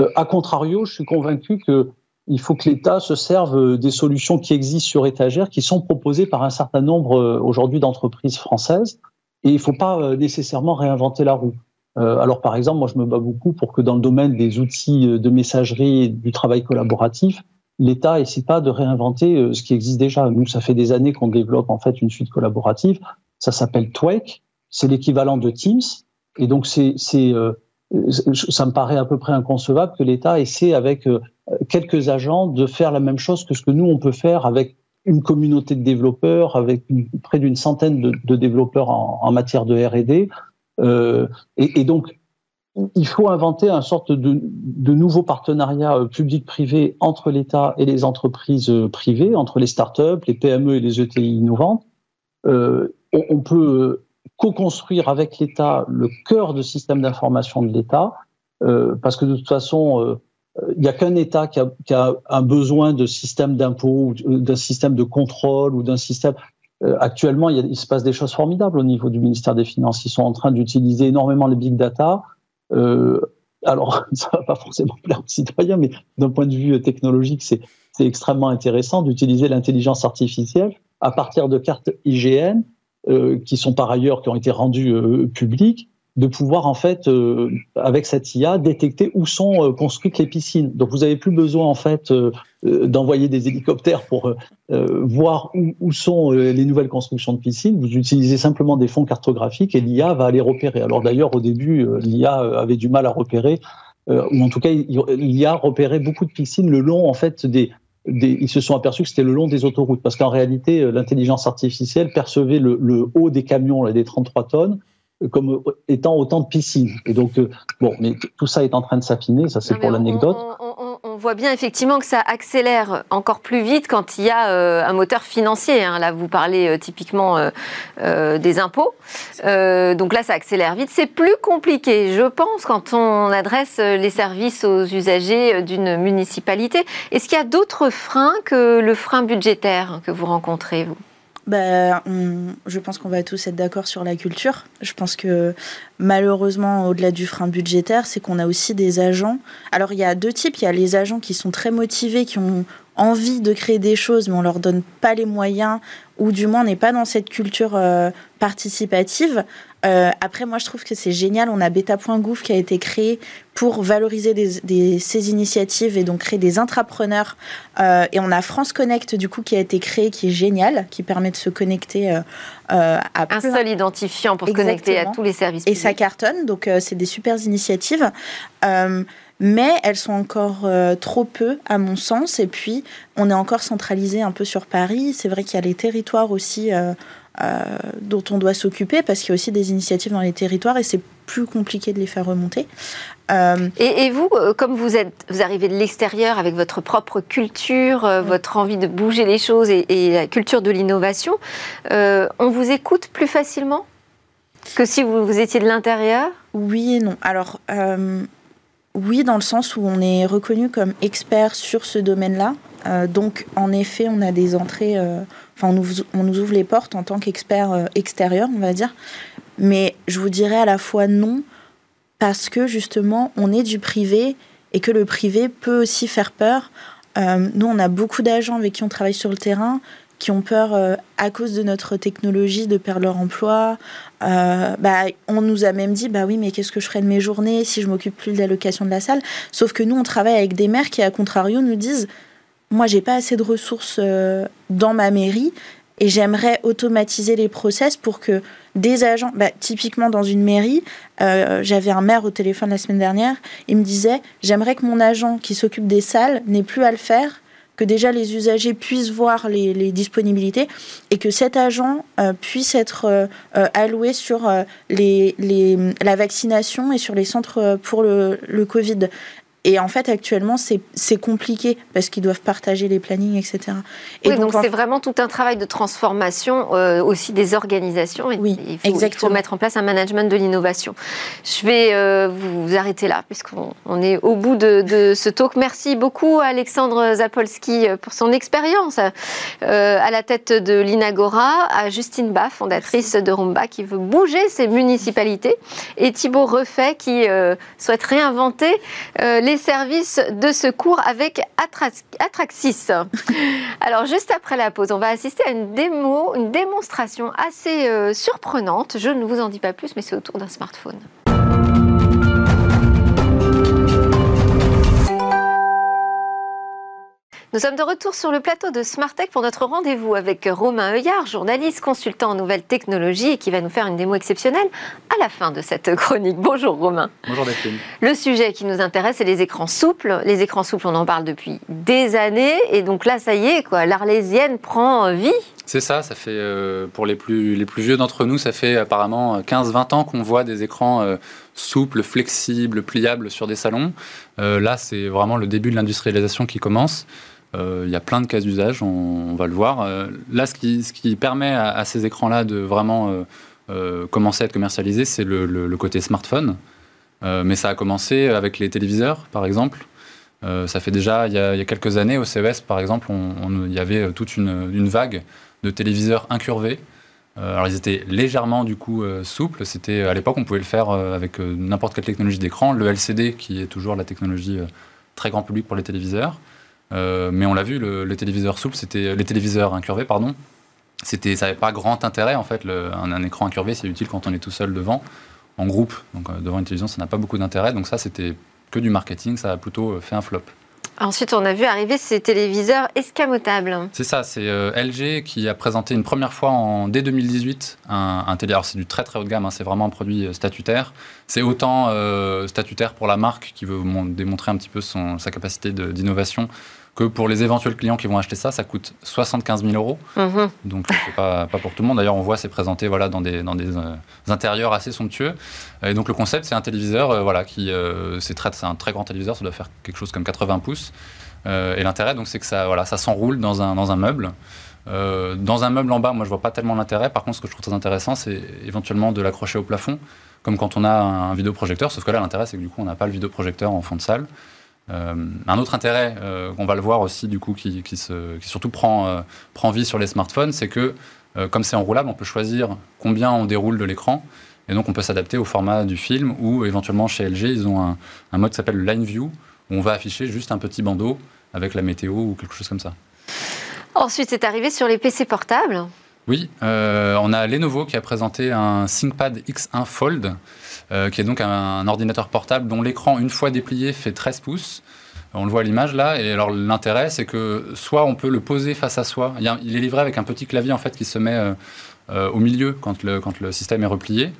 Euh, a contrario, je suis convaincu que il faut que l'État se serve des solutions qui existent sur étagère, qui sont proposées par un certain nombre aujourd'hui d'entreprises françaises, et il ne faut pas nécessairement réinventer la roue. alors par exemple, moi je me bats beaucoup pour que dans le domaine des outils de messagerie et du travail collaboratif, l'État essaie pas de réinventer euh, ce qui existe déjà. Nous, ça fait des années qu'on développe en fait une suite collaborative. Ça s'appelle TWEC. C'est l'équivalent de Teams. Et donc, c'est, c'est, euh, ça me paraît à peu près inconcevable que l'État essaie avec euh, quelques agents de faire la même chose que ce que nous on peut faire avec une communauté de développeurs, avec près d'une centaine de, développeurs en, matière de R&D. Euh, et donc, il faut inventer un sorte de, de nouveau partenariat euh, public-privé entre l'État et les entreprises euh, privées, entre les startups, les PME et les ETI innovantes. Euh, on, peut co-construire avec l'État le cœur de système d'information de l'État, euh, parce que de toute façon, euh, il n'y a qu'un État qui a, qui a, un besoin de système d'impôt, d'un système de contrôle ou d'un système. actuellement, il, se passe des choses formidables au niveau du ministère des Finances. Ils sont en train d'utiliser énormément les big data euh, alors, ça va pas forcément plaire aux citoyens, mais d'un point de vue technologique, c'est extrêmement intéressant d'utiliser l'intelligence artificielle à partir de cartes IGN euh, qui sont par ailleurs qui ont été rendues euh, publiques de pouvoir en fait euh, avec cette IA détecter où sont euh, construites les piscines. Donc vous avez plus besoin en fait euh, d'envoyer des hélicoptères pour voir où, où sont les nouvelles constructions de piscines. Vous utilisez simplement des fonds cartographiques et l'IA va aller repérer. Alors d'ailleurs au début l'IA avait du mal à repérer ou en tout cas l'IA repérait beaucoup de piscines le long en fait des des, ils se sont aperçus que c'était le long des autoroutes, parce qu'en réalité, l'intelligence artificielle percevait le, le, haut des camions, là, des 33 tonnes, comme étant autant de piscines. Et donc, euh, bon, mais tout ça est en train de s'affiner, ça c'est pour l'anecdote. On, voit bien effectivement que ça accélère encore plus vite quand il y a euh, un moteur financier. Hein. Là, vous parlez euh, typiquement des impôts. donc là, ça accélère vite. C'est plus compliqué, je pense, quand on adresse les services aux usagers d'une municipalité. Est-ce qu'il y a d'autres freins que le frein budgétaire que vous rencontrez, vous? Bah, je pense qu'on va tous être d'accord sur la culture. Je pense que malheureusement, au-delà du frein budgétaire, c'est qu'on a aussi des agents. Alors, il y a deux types. Il y a les agents qui sont très motivés, qui ont envie de créer des choses, mais on leur donne pas les moyens, ou du moins on n'est pas dans cette culture euh, participative. Euh, après, moi, je trouve que c'est génial. On a beta.gouv qui a été créé pour valoriser des, ces initiatives et donc créer des intrapreneurs. Euh, et on a France Connect, du coup, qui a été créé, qui est génial, qui permet de se connecter à... Un seul identifiant pour se connecter à tous les services publics. Et ça cartonne, donc c'est des super initiatives mais elles sont encore trop peu à mon sens. Et puis, on est encore centralisé un peu sur Paris. C'est vrai qu'il y a les territoires aussi euh, dont on doit s'occuper parce qu'il y a aussi des initiatives dans les territoires et c'est plus compliqué de les faire remonter. Euh, et, vous, euh, comme vous êtes, vous arrivez de l'extérieur avec votre propre culture, votre envie de bouger les choses et, la culture de l'innovation, on vous écoute plus facilement que si vous, vous étiez de l'intérieur? Oui et non. Alors, oui, dans le sens où on est reconnu comme expert sur ce domaine-là. donc, en effet, on a des entrées Enfin, on nous, ouvre les portes en tant qu'expert euh, extérieur, on va dire. Mais je vous dirais à la fois non, parce que justement, on est du privé et que le privé peut aussi faire peur nous, on a beaucoup d'agents avec qui on travaille sur le terrain qui ont peur à cause de notre technologie de perdre leur emploi. Bah, on nous a même dit bah oui mais qu'est-ce que je ferai de mes journées si je m'occupe plus de l'allocation de la salle? Sauf que nous on travaille avec des maires qui à contrario nous disent moi j'ai pas assez de ressources dans ma mairie et j'aimerais automatiser les process pour que des agents, bah, typiquement dans une mairie, euh, j'avais un maire au téléphone la semaine dernière, il me disait, j'aimerais que mon agent qui s'occupe des salles n'ait plus à le faire, que déjà les usagers puissent voir les, disponibilités et que cet agent euh, puisse être euh, alloué sur les, la vaccination et sur les centres pour le, le Covid. Et en fait, actuellement, c'est compliqué parce qu'ils doivent partager les plannings, etc. Et oui, donc c'est vraiment tout un travail de transformation euh, aussi des organisations. oui, il faut, exactement. Il faut mettre en place un management de l'innovation. Je vais euh, vous arrêter là puisqu'on on est au bout de, de, ce talk. Merci beaucoup Alexandre Zapolski euh, pour son expérience euh, à la tête de l'Inagora, à Justine Bas, fondatrice de Rumba, qui veut bouger ses municipalités, et Thibaut Refait qui souhaite réinventer les services de secours avec Atraxis. Alors, juste après la pause, on va assister à une démo, démonstration assez euh, surprenante. Je ne vous en dis pas plus, mais c'est autour d'un smartphone. Nous sommes de retour sur le plateau de Smartech pour notre rendez-vous avec Romain Heuillard, journaliste, consultant en nouvelles technologies et qui va nous faire une démo exceptionnelle à la fin de cette chronique. Bonjour Romain. Bonjour Delphine. Le sujet qui nous intéresse, c'est les écrans souples. Les écrans souples, on en parle depuis des années et donc là, ça y est, quoi, l'arlésienne prend vie. C'est ça, ça fait, euh, pour les plus, les plus vieux d'entre nous, ça fait apparemment 15-20 ans qu'on voit des écrans euh, souples, flexibles, pliables sur des salons. Euh, là, c'est vraiment le début de l'industrialisation qui commence. Euh, il y a plein de cas d'usage, on, va le voir. Euh, là, ce qui, permet à, ces écrans-là de vraiment euh, commencer à être commercialisés, c'est le, côté smartphone. mais ça a commencé avec les téléviseurs, par exemple. ça fait déjà, il y, a, quelques années, au CES, par exemple, il y avait toute une, vague de téléviseurs incurvés. alors, ils étaient légèrement, du coup, souples. C'était, à l'époque, on pouvait le faire avec n'importe quelle technologie d'écran. Le LCD, qui est toujours la technologie très grand public pour les téléviseurs. Euh, mais on l'a vu, le, les téléviseurs souples, c'était les téléviseurs incurvés, pardon. C'était, ça n'avait pas grand intérêt en fait. Un, écran incurvé, c'est utile quand on est tout seul devant, en groupe. Donc euh, devant une télévision, ça n'a pas beaucoup d'intérêt. Donc ça, c'était que du marketing. Ça a plutôt euh, fait un flop. Ensuite, on a vu arriver ces téléviseurs escamotables. C'est ça, c'est LG qui a présenté une première fois en, dès 2018 un, un télé. Alors, c'est du très très haut de gamme, hein, c'est vraiment un produit statutaire. C'est autant statutaire pour la marque qui veut démontrer un petit peu son, sa capacité d'innovation que pour les éventuels clients qui vont acheter ça, ça coûte 75 000 euros. Mhm. Donc, c'est pas, pas pour tout le monde. D'ailleurs, on voit c'est présenté voilà, dans des, dans des euh, intérieurs assez somptueux. Et donc, le concept, c'est un téléviseur, euh, voilà, qui, euh, c'est, très, c'est un très grand téléviseur, ça doit faire quelque chose comme 80 pouces. et l'intérêt, donc, c'est que ça, voilà, ça s'enroule dans un, dans un meuble. dans un meuble en bas, moi, je vois pas tellement l'intérêt. Par contre, ce que je trouve très intéressant, c'est éventuellement de l'accrocher au plafond, comme quand on a un vidéoprojecteur. Sauf que là, l'intérêt, c'est que du coup, on n'a pas le vidéoprojecteur en fond de salle. Euh, un autre intérêt, euh, on va le voir aussi, du coup, qui, se, qui surtout prend, euh, prend vie sur les smartphones, c'est que comme c'est enroulable, on peut choisir combien on déroule de l'écran. Et donc, on peut s'adapter au format du film ou éventuellement chez LG, ils ont un, un mode qui s'appelle Line View où on va afficher juste un petit bandeau avec la météo ou quelque chose comme ça. Ensuite, c'est arrivé sur les PC portables. Oui, on a Lenovo qui a présenté un ThinkPad X1 Fold. Euh, qui est donc un, ordinateur portable dont l'écran, une fois déplié, fait 13 pouces. On le voit à l'image là, et alors l'intérêt, c'est que soit on peut le poser face à soi, il, est livré avec un petit clavier en fait qui se met euh, euh, au milieu quand le, quand le système est replié.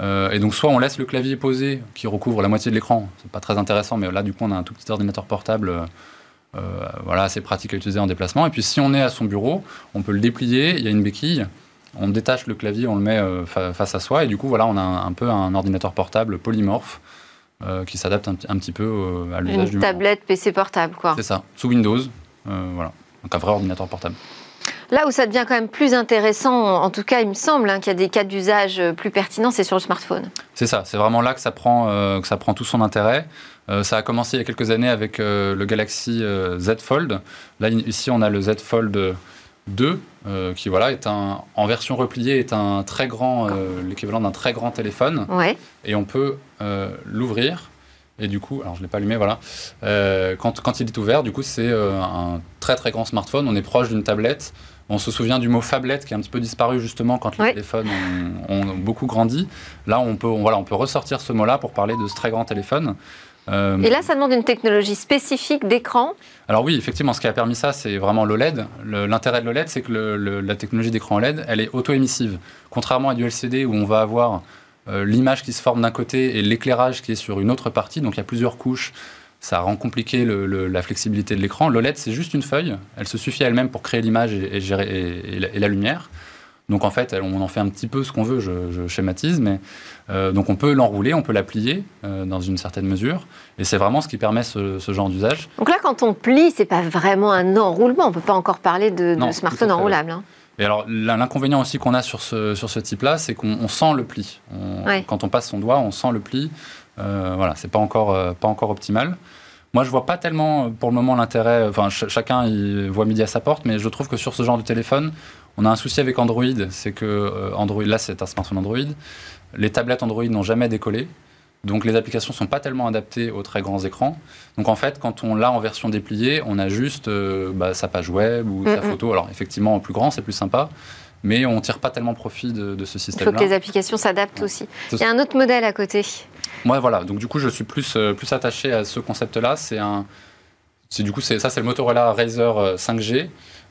et donc soit on laisse le clavier posé qui recouvre la moitié de l'écran, c'est pas très intéressant, mais là du coup on a un tout petit ordinateur portable, voilà assez pratique à utiliser en déplacement. Et puis si on est à son bureau, on peut le déplier, il y a une béquille, on détache le clavier, on le met euh, face à soi, et du coup, voilà, on a un, peu un ordinateur portable polymorphe euh, qui s'adapte un, petit peu euh, à l'usage du Une tablette PC portable, quoi. C'est ça, sous Windows, voilà. Donc un vrai ordinateur portable. Là où ça devient quand même plus intéressant, en tout cas, il me semble hein, qu'il y a des cas d'usage plus pertinents, c'est sur le smartphone. C'est ça, c'est vraiment là que ça prend, que ça prend tout son intérêt. ça a commencé il y a quelques années avec le Galaxy Z Fold. Là, ici, on a le Z Fold 2, euh, qui voilà, est un, en version repliée, est un très grand, euh, l'équivalent d'un très grand téléphone. Ouais. Et on peut euh, l'ouvrir Et du coup, alors je ne l'ai pas allumé, voilà. Quand, quand, il est ouvert, du coup, c'est un très très grand smartphone. On est proche d'une tablette. On se souvient du mot phablette qui est un petit peu disparu justement quand les téléphones ont, ont, beaucoup grandi. Là, on peut, on, voilà, on peut ressortir ce mot-là pour parler de ce très grand téléphone. Euh, Et là, ça demande une technologie spécifique d'écran Alors oui, effectivement, ce qui a permis ça, c'est vraiment l'OLED. L'intérêt de l'OLED, c'est que le, le, la technologie d'écran OLED, elle est auto-émissive. Contrairement à du LCD où on va avoir euh, l'image qui se forme d'un côté et l'éclairage qui est sur une autre partie, donc il y a plusieurs couches, ça rend compliqué le, la flexibilité de l'écran. L'OLED, c'est juste une feuille, elle se suffit à elle-même pour créer l'image et, et, gérer, et, la lumière. Donc en fait, on en fait un petit peu ce qu'on veut, je, je, schématise, mais euh, donc on peut l'enrouler, on peut la plier euh, dans une certaine mesure, et c'est vraiment ce qui permet ce, ce genre d'usage. Donc là, quand on plie, c'est pas vraiment un enroulement, on peut pas encore parler de, non, de smartphone enroulable. Hein. Et alors l'inconvénient aussi qu'on a sur ce, sur ce type-là, c'est qu'on sent le pli. On, ouais. Quand on passe son doigt, on sent le pli. Euh, voilà, c'est pas encore euh, pas encore optimal. Moi, je vois pas tellement pour le moment l'intérêt. Enfin, ch chacun il voit midi à sa porte, mais je trouve que sur ce genre de téléphone, on a un souci avec Android, c'est que euh, Android, là c'est un smartphone Android, les tablettes Android n'ont jamais décollé, donc les applications sont pas tellement adaptées aux très grands écrans. Donc en fait, quand on l'a en version dépliée, on a juste euh, bah, sa page web ou mm -hmm. sa photo. Alors effectivement, en plus grand, c'est plus sympa. Mais on tire pas tellement profit de, de ce système-là. Il faut que les applications s'adaptent ouais. aussi. Il y a un autre modèle à côté. Moi, voilà. Donc du coup, je suis plus, euh, plus attaché à ce concept-là. C'est un, c'est du coup, c'est ça, c'est le Motorola Razer 5G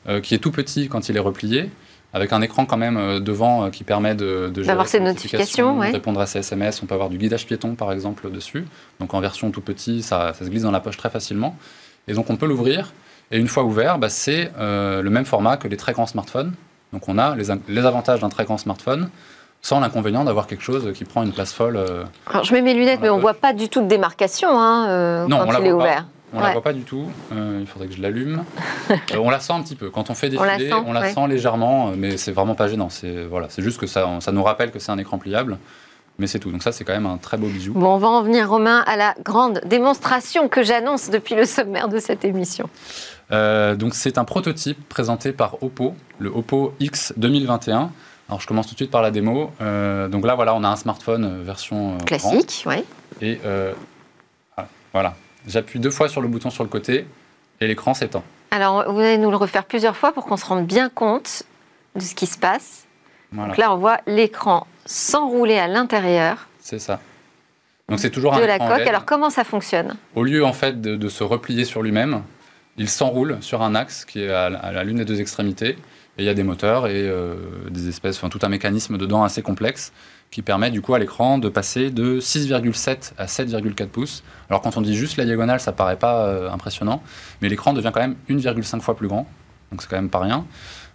euh, qui est tout petit quand il est replié, avec un écran quand même euh, devant euh, qui permet de, de d'avoir ses notifications, ouais. répondre à ses SMS. On peut avoir du guidage piéton par exemple dessus. Donc en version tout petit, ça, ça, se glisse dans la poche très facilement. Et donc on peut l'ouvrir. Et une fois ouvert, bah, c'est euh, le même format que les très grands smartphones. Donc on a les, les avantages d'un très grand smartphone sans l'inconvénient d'avoir quelque chose qui prend une place folle. Euh, Alors je mets mes lunettes, mais on voit pas du tout de démarcation hein, euh, non, quand il est ouvert. Pas. On ne ouais. la voit pas du tout. Euh, il faudrait que je l'allume. on la sent un petit peu. Quand on fait défiler, on la sent, on la ouais. sent légèrement, mais c'est vraiment pas gênant. C'est voilà, juste que ça, ça nous rappelle que c'est un écran pliable. Mais c'est tout. Donc ça, c'est quand même un très beau bijou. Bon, on va en venir, Romain, à la grande démonstration que j'annonce depuis le sommaire de cette émission. Euh, donc c'est un prototype présenté par Oppo, le Oppo X 2021. Alors je commence tout de suite par la démo. Euh, donc là, voilà, on a un smartphone version classique, oui. Et voilà, J'appuie deux fois sur le bouton sur le côté et l'écran s'éteint. Alors, vous allez nous le refaire plusieurs fois pour qu'on se rende bien compte de ce qui se passe. Voilà. Donc là, on voit l'écran s'enrouler à l'intérieur. C'est ça. Donc c'est toujours de un la écran coque. LED. Alors comment ça fonctionne? Au lieu en fait de, de, se replier sur lui-même, il s'enroule sur un axe qui est à, à l'une des deux extrémités. Et il y a des moteurs et euh, des espèces, enfin tout un mécanisme dedans assez complexe qui permet du coup à l'écran de passer de 6,7 à 7,4 pouces. Alors quand on dit juste la diagonale, ça paraît pas euh, impressionnant, mais l'écran devient quand même 1,5 fois plus grand, donc c'est quand même pas rien.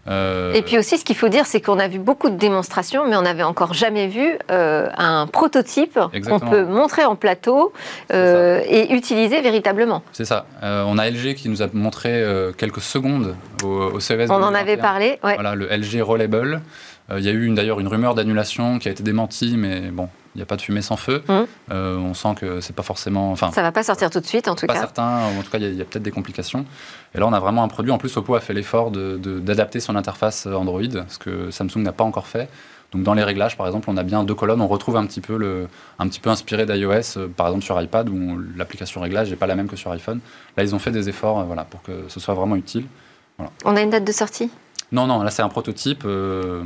Euh... Et puis aussi, ce qu'il faut dire, c'est qu'on a vu beaucoup de démonstrations, mais on n'avait encore jamais vu euh, un prototype qu'on peut montrer en plateau euh, et utiliser véritablement. C'est ça. On a LG qui nous a montré quelques secondes au, au CES. On en avait parlé. Ouais. Voilà, le LG Rollable. Il y a eu d'ailleurs une rumeur d'annulation qui a été démentie, mais bon, il n'y a pas de fumée sans feu. Mmh. Euh, on sent que c'est pas forcément. Enfin, ça va pas sortir tout de suite, en tout pas cas. Pas certain. En tout cas, il y a, a peut-être des complications. Et là, on a vraiment un produit. En plus, Oppo a fait l'effort d'adapter son interface Android, ce que Samsung n'a pas encore fait. Donc, dans les réglages, par exemple, on a bien deux colonnes. On retrouve un petit peu, le, un petit peu inspiré d'iOS, euh, par exemple sur iPad, où l'application réglage n'est pas la même que sur iPhone. Là, ils ont fait des efforts, euh, voilà, pour que ce soit vraiment utile. Voilà. On a une date de sortie? Non, non. Là, c'est un prototype. Euh,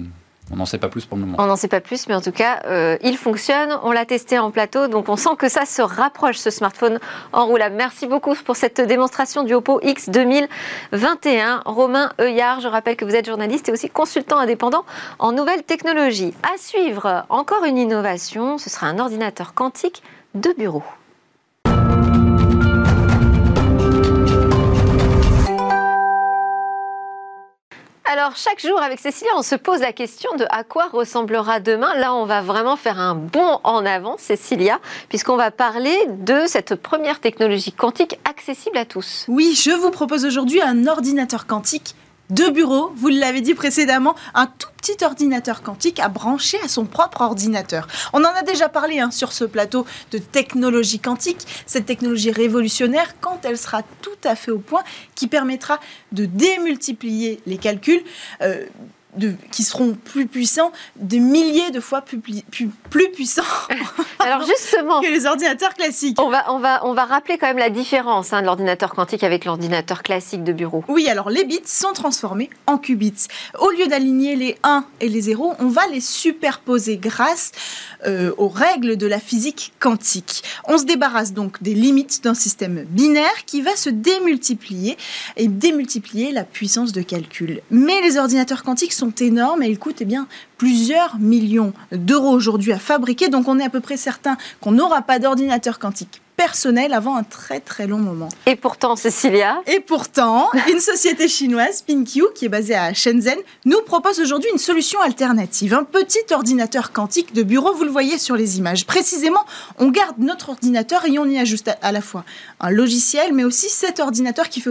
on n'en sait pas plus pour le moment. On n'en sait pas plus, mais en tout cas, euh, il fonctionne. On l'a testé en plateau, donc on sent que ça se rapproche, ce smartphone enroulable. Merci beaucoup pour cette démonstration du Oppo X 2021. Romain Heuillard, je rappelle que vous êtes journaliste et aussi consultant indépendant en nouvelles technologies. À suivre, encore une innovation, ce sera un ordinateur quantique de bureau. Alors, chaque jour avec Cécilia, on se pose la question de à quoi ressemblera demain. Là, on va vraiment faire un bond en avant, Cécilia, puisqu'on va parler de cette première technologie quantique accessible à tous. Oui, je vous propose aujourd'hui un ordinateur quantique de bureau, vous l'avez dit précédemment, un tout petit ordinateur quantique à brancher à son propre ordinateur. On en a déjà parlé hein, sur ce plateau de technologie quantique, cette technologie révolutionnaire quand elle sera tout à fait au point, qui permettra de démultiplier les calculs. Euh, de, qui seront plus puissants, des milliers de fois plus, plus, plus puissants Alors justement, que les ordinateurs classiques. on va, on, va, on va rappeler quand même la différence hein, de l'ordinateur quantique avec l'ordinateur classique de bureau. Oui, alors les bits sont transformés en qubits. Au lieu d'aligner les 1 et les 0, on va les superposer grâce euh, aux règles de la physique quantique. On se débarrasse donc des limites d'un système binaire qui va se démultiplier et démultiplier la puissance de calcul. Mais les ordinateurs quantiques sont énormes et ils coûtent eh bien, plusieurs millions d'euros aujourd'hui à fabriquer, donc on est à peu près certain qu'on n'aura pas d'ordinateur quantique personnel avant un très très long moment. Et pourtant, Cécilia, Et pourtant, une société chinoise, PinQ, qui est basée à Shenzhen, nous propose aujourd'hui une solution alternative. Un petit ordinateur quantique de bureau, vous le voyez sur les images. Précisément, on garde notre ordinateur et on y ajuste à- la fois un logiciel, mais aussi cet ordinateur qui fait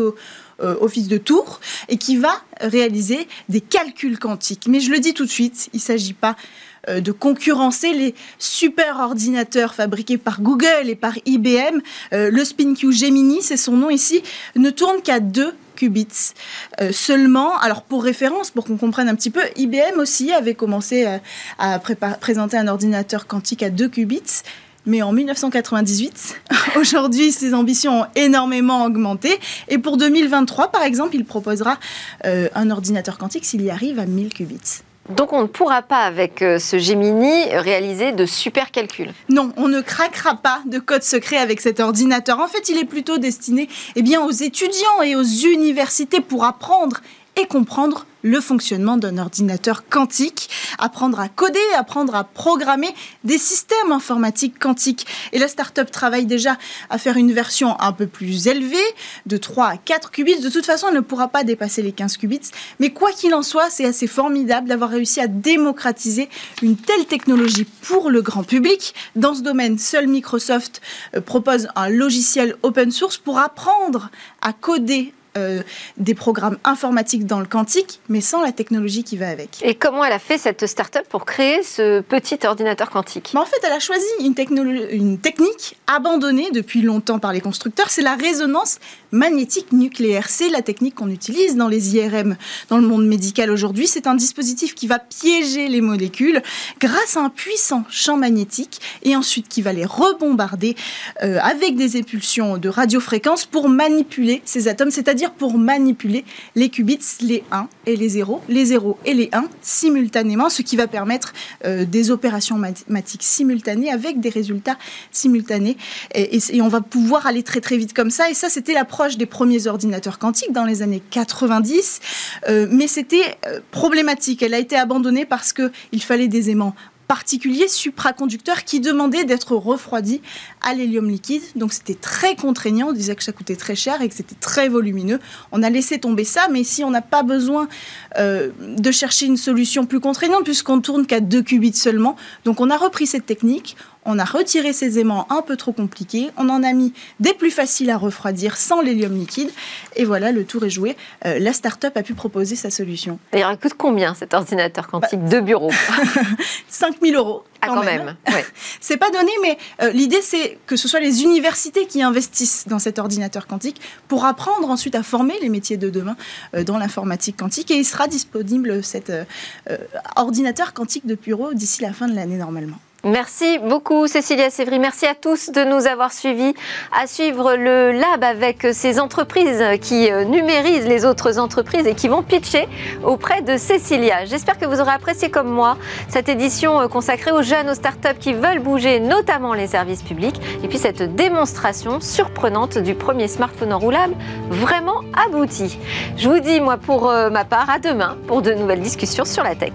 euh, office de tour et qui va réaliser des calculs quantiques. Mais je le dis tout de suite, il ne s'agit pas euh, de concurrencer les super ordinateurs fabriqués par Google et par IBM. Euh, le SpinQ Gemini, c'est son nom ici, ne tourne qu'à 2 qubits seulement. Alors pour référence, pour qu'on comprenne un petit peu, IBM aussi avait commencé à prépa- présenter un ordinateur quantique à 2 qubits. Mais en 1998, aujourd'hui, ses ambitions ont énormément augmenté. Et pour 2023, par exemple, il proposera euh, un ordinateur quantique s'il y arrive à 1000 qubits. donc on ne pourra pas avec euh, ce Gemini réaliser de super calculs. Non, on ne craquera pas de code secret avec cet ordinateur. En fait, il est plutôt destiné eh bien, aux étudiants et aux universités pour apprendre et comprendre le fonctionnement d'un ordinateur quantique, apprendre à coder, apprendre à programmer des systèmes informatiques quantiques. Et la start-up travaille déjà à faire une version un peu plus élevée, de 3 à 4 qubits. De toute façon, elle ne pourra pas dépasser les 15 qubits. Mais quoi qu'il en soit, c'est assez formidable d'avoir réussi à démocratiser une telle technologie pour le grand public. Dans ce domaine, seul Microsoft euh, propose un logiciel open source pour apprendre à coder euh, des programmes informatiques dans le quantique, mais sans la technologie qui va avec. Et comment elle a fait cette start-up pour créer ce petit ordinateur quantique? Mais en fait, elle a choisi une technique abandonnée depuis longtemps par les constructeurs, c'est la résonance magnétique nucléaire. C'est la technique qu'on utilise dans les IRM dans le monde médical aujourd'hui. C'est un dispositif qui va piéger les molécules grâce à un puissant champ magnétique et ensuite qui va les rebombarder euh, avec des épulsions de radiofréquence pour manipuler ces atomes, c'est-à-dire pour manipuler les qubits, les 1 et les 0, les 0 et les 1 simultanément, ce qui va permettre euh, des opérations mathématiques simultanées avec des résultats simultanés. Et, et- on va pouvoir aller très très vite comme ça. Et ça, c'était des premiers ordinateurs quantiques dans les années 90. Euh, mais c'était euh, problématique. Elle a été abandonnée parce qu'il fallait des aimants particuliers supraconducteurs qui demandaient d'être refroidis à l'hélium liquide. Donc c'était très contraignant. On disait que ça coûtait très cher et que c'était très volumineux. On a laissé tomber ça, mais si on n'a pas besoin euh, de chercher une solution plus contraignante, puisqu'on tourne qu'à 2 qubits seulement, donc on a repris cette technique. On a retiré ces aimants un peu trop compliqués, on en a mis des plus faciles à refroidir sans l'hélium liquide, et voilà, le tour est joué. Euh, la start-up a pu proposer sa solution. D'ailleurs, il coûte combien cet ordinateur quantique de bureau 5000 euros. Ah, quand même. ouais. C'est pas donné, mais euh, l'idée c'est que ce soit les universités qui investissent dans cet ordinateur quantique pour apprendre ensuite à former les métiers de demain euh, dans l'informatique quantique. Et il sera disponible cet euh, ordinateur quantique de bureau d'ici la fin de l'année normalement. Merci beaucoup Cécilia Sévry. Merci à tous de nous avoir suivis, à suivre le lab avec ces entreprises qui euh, numérisent les autres entreprises et qui vont pitcher auprès de Cécilia. J'espère que vous aurez apprécié comme moi cette édition euh, consacrée aux jeunes, aux startups qui veulent bouger, notamment les services publics, et puis cette démonstration surprenante du premier smartphone enroulable vraiment abouti. Je vous dis, moi, pour euh, ma part, à demain pour de nouvelles discussions sur la tech.